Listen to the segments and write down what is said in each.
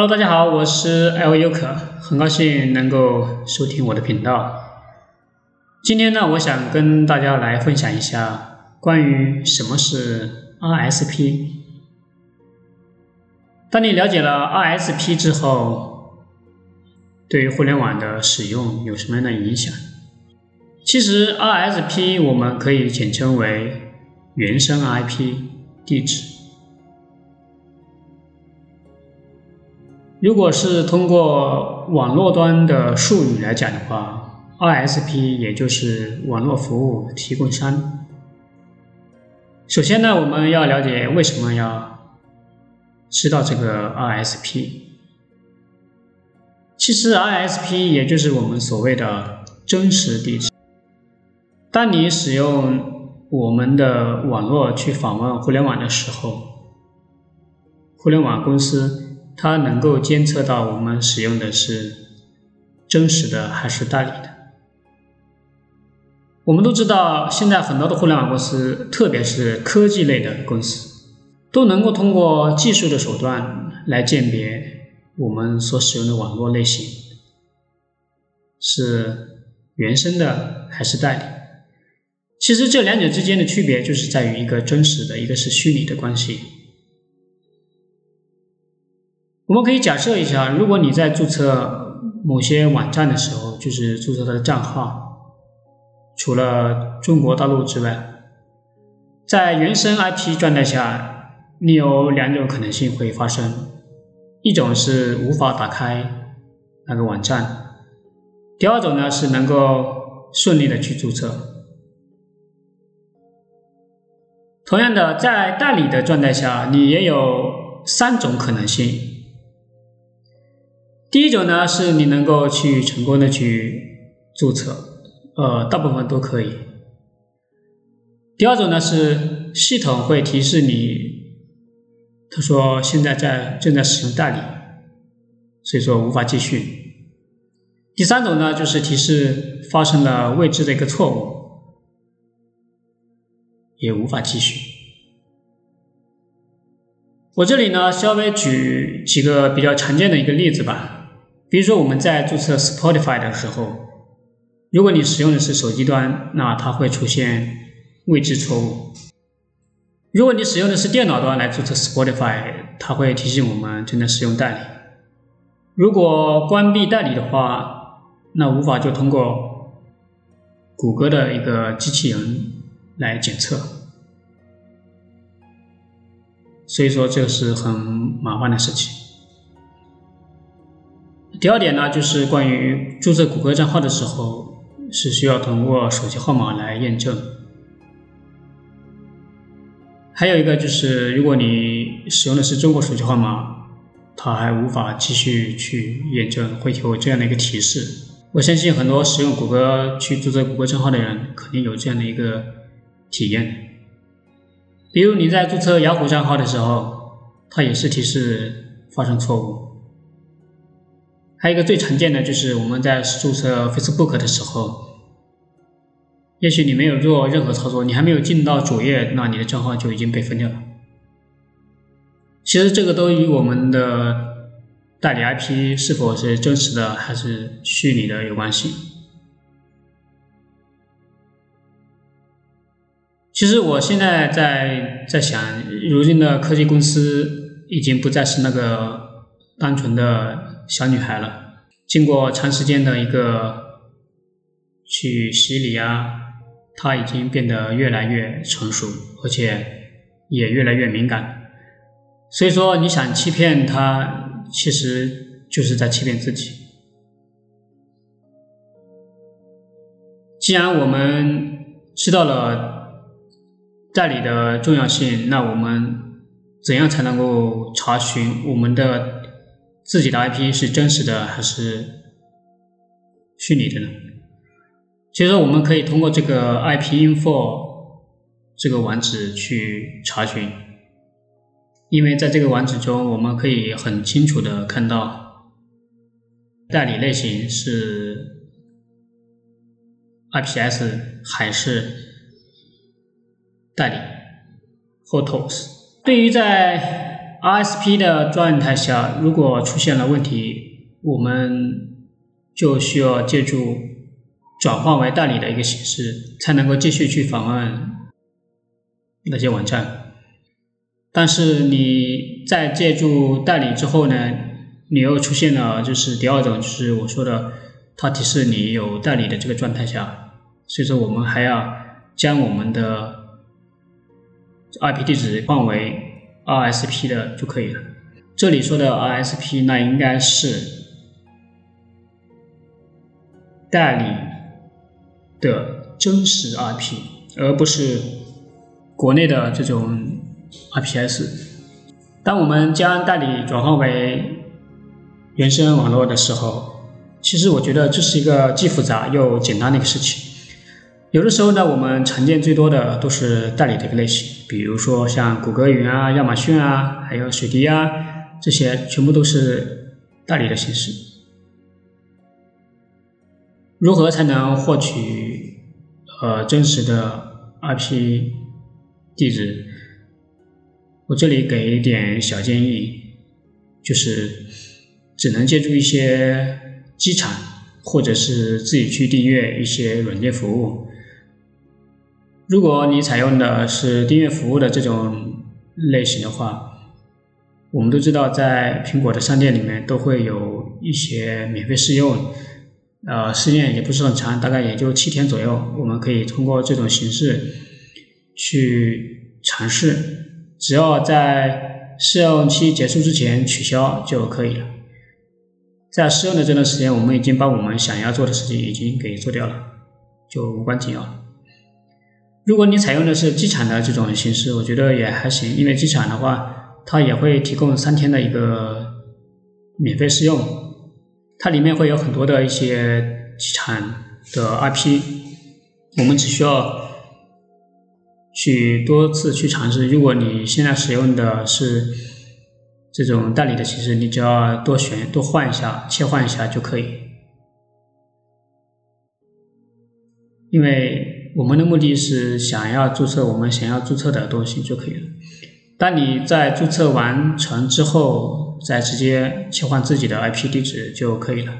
Hello，大家好，我是 L U 可，很高兴能够收听我的频道。今天呢，我想跟大家来分享一下关于什么是 RSP。当你了解了 RSP 之后，对于互联网的使用有什么样的影响？其实 RSP 我们可以简称为原生 IP 地址。如果是通过网络端的术语来讲的话，RSP 也就是网络服务提供商。首先呢，我们要了解为什么要知道这个 RSP。其实 RSP 也就是我们所谓的真实地址。当你使用我们的网络去访问互联网的时候，互联网公司。它能够监测到我们使用的是真实的还是代理的。我们都知道，现在很多的互联网公司，特别是科技类的公司，都能够通过技术的手段来鉴别我们所使用的网络类型是原生的还是代理。其实这两者之间的区别，就是在于一个真实的，一个是虚拟的关系。我们可以假设一下，如果你在注册某些网站的时候，就是注册它的账号，除了中国大陆之外，在原生 IP 状态下，你有两种可能性会发生：一种是无法打开那个网站；第二种呢是能够顺利的去注册。同样的，在代理的状态下，你也有三种可能性。第一种呢，是你能够去成功的去注册，呃，大部分都可以。第二种呢，是系统会提示你，他说现在在正在使用代理，所以说无法继续。第三种呢，就是提示发生了未知的一个错误，也无法继续。我这里呢，稍微举几个比较常见的一个例子吧。比如说我们在注册 Spotify 的时候，如果你使用的是手机端，那它会出现未知错误；如果你使用的是电脑端来注册 Spotify，它会提醒我们正在使用代理。如果关闭代理的话，那无法就通过谷歌的一个机器人来检测。所以说这是很麻烦的事情。第二点呢，就是关于注册谷歌账号的时候，是需要通过手机号码来验证。还有一个就是，如果你使用的是中国手机号码，它还无法继续去验证，会有这样的一个提示。我相信很多使用谷歌去注册谷歌账号的人，肯定有这样的一个体验。比如你在注册雅虎账号的时候，它也是提示发生错误。还有一个最常见的就是我们在注册 Facebook 的时候，也许你没有做任何操作，你还没有进到主页，那你的账号就已经被封掉了。其实这个都与我们的代理 IP 是否是真实的还是虚拟的有关系。其实我现在在在想，如今的科技公司已经不再是那个单纯的。小女孩了，经过长时间的一个去洗礼啊，她已经变得越来越成熟，而且也越来越敏感。所以说，你想欺骗她，其实就是在欺骗自己。既然我们知道了代理的重要性，那我们怎样才能够查询我们的？自己的 IP 是真实的还是虚拟的呢？其实我们可以通过这个 IPinfo 这个网址去查询，因为在这个网址中，我们可以很清楚的看到代理类型是 IPS 还是代理 Hostos。对于在 RSP 的状态下，如果出现了问题，我们就需要借助转换为代理的一个形式，才能够继续去访问那些网站。但是你在借助代理之后呢，你又出现了就是第二种，就是我说的，它提示你有代理的这个状态下，所以说我们还要将我们的 IP 地址换为 RSP 的就可以了。这里说的 RSP，那应该是代理的真实 IP，而不是国内的这种。IPS，当我们将代理转换为原生网络的时候，其实我觉得这是一个既复杂又简单的一个事情。有的时候呢，我们常见最多的都是代理的一个类型，比如说像谷歌云啊、亚马逊啊，还有水滴啊，这些全部都是代理的形式。如何才能获取呃真实的 IP 地址？我这里给一点小建议，就是只能借助一些机场，或者是自己去订阅一些软件服务。如果你采用的是订阅服务的这种类型的话，我们都知道，在苹果的商店里面都会有一些免费试用，呃，试验也不是很长，大概也就七天左右，我们可以通过这种形式去尝试。只要在试用期结束之前取消就可以了。在试用的这段时间，我们已经把我们想要做的事情已经给做掉了，就无关紧要。如果你采用的是机场的这种形式，我觉得也还行，因为机场的话，它也会提供三天的一个免费试用，它里面会有很多的一些机场的 IP，我们只需要。去多次去尝试。如果你现在使用的是这种代理的形式，你只要多选、多换一下、切换一下就可以。因为我们的目的是想要注册我们想要注册的东西就可以了。当你在注册完成之后，再直接切换自己的 IP 地址就可以了。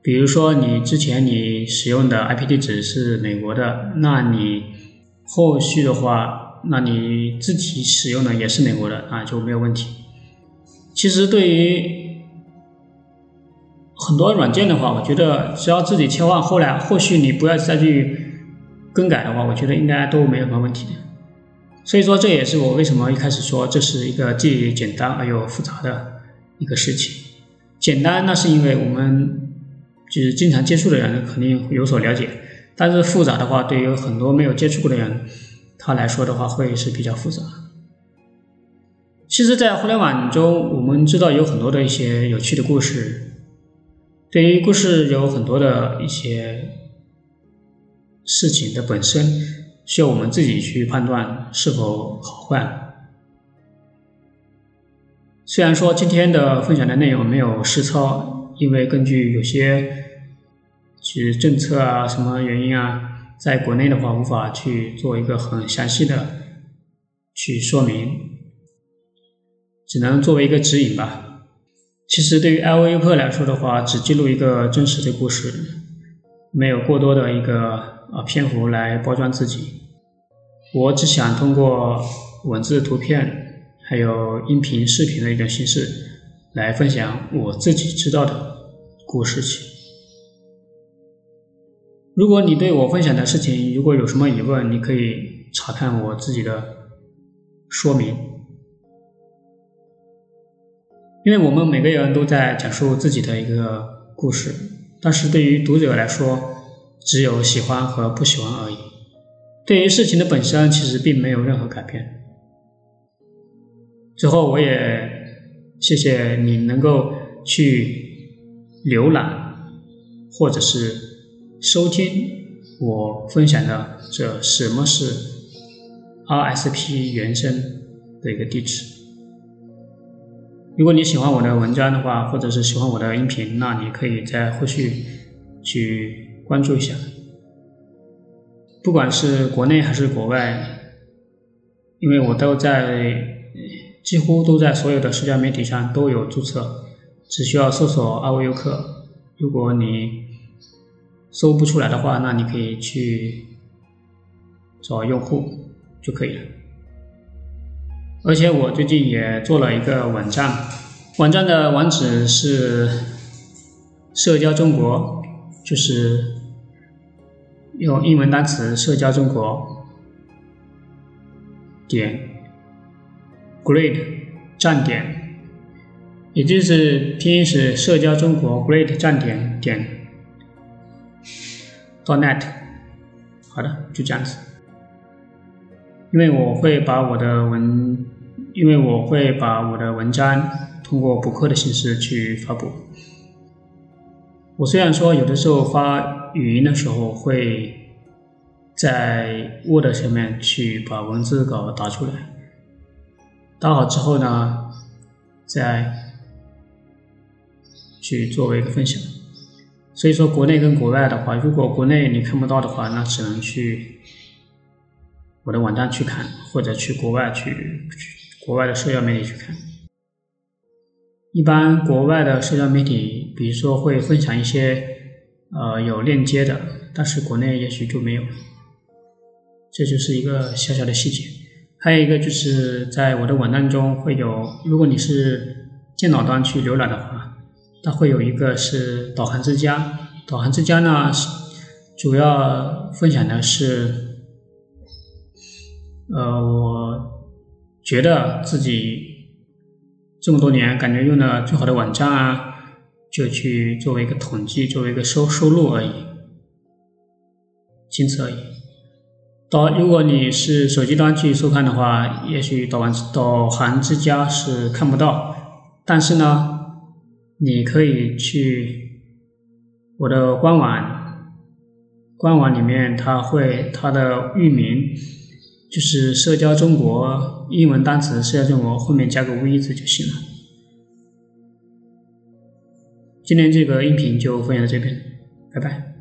比如说，你之前你使用的 IP 地址是美国的，那你。后续的话，那你自己使用的也是美国的啊，就没有问题。其实对于很多软件的话，我觉得只要自己切换，后来后续你不要再去更改的话，我觉得应该都没有什么问题的。所以说，这也是我为什么一开始说这是一个既简单而又复杂的一个事情。简单，那是因为我们就是经常接触的人肯定有所了解。但是复杂的话，对于很多没有接触过的人，他来说的话会是比较复杂。其实，在互联网中，我们知道有很多的一些有趣的故事。对于故事有很多的一些事情的本身，需要我们自己去判断是否好坏。虽然说今天的分享的内容没有实操，因为根据有些。其实政策啊，什么原因啊，在国内的话无法去做一个很详细的去说明，只能作为一个指引吧。其实对于 L V P 来说的话，只记录一个真实的故事，没有过多的一个啊篇幅来包装自己。我只想通过文字、图片，还有音频、视频的一种形式来分享我自己知道的故事情。如果你对我分享的事情如果有什么疑问，你可以查看我自己的说明。因为我们每个人都在讲述自己的一个故事，但是对于读者来说，只有喜欢和不喜欢而已。对于事情的本身，其实并没有任何改变。最后，我也谢谢你能够去浏览，或者是。收听我分享的这什么是 RSP 原生的一个地址。如果你喜欢我的文章的话，或者是喜欢我的音频，那你可以在后续去关注一下。不管是国内还是国外，因为我都在几乎都在所有的社交媒体上都有注册，只需要搜索阿维优客。如果你搜不出来的话，那你可以去找用户就可以了。而且我最近也做了一个网站，网站的网址是社交中国，就是用英文单词“社交中国”点。Great 站点，也就是拼音是社交中国 Great 站点点 .net。好的，就这样子。因为我会把我的文，因为我会把我的文章通过博客的形式去发布。我虽然说有的时候发语音的时候会在 Word 上面去把文字稿打出来。打好之后呢，再去作为一个分享。所以说，国内跟国外的话，如果国内你看不到的话，那只能去我的网站去看，或者去国外去国外的社交媒体去看。一般国外的社交媒体，比如说会分享一些呃有链接的，但是国内也许就没有。这就是一个小小的细节。还有一个就是在我的网站中会有，如果你是电脑端去浏览的话，它会有一个是导航之家。导航之家呢，主要分享的是，呃，我觉得自己这么多年感觉用的最好的网站啊，就去作为一个统计，作为一个收收录而已，仅此而已。导，如果你是手机端去收看的话，也许导航导航之家是看不到，但是呢，你可以去我的官网，官网里面它会它的域名就是社交中国英文单词社交中国后面加个 V 字就行了。今天这个音频就分享到这边，拜拜。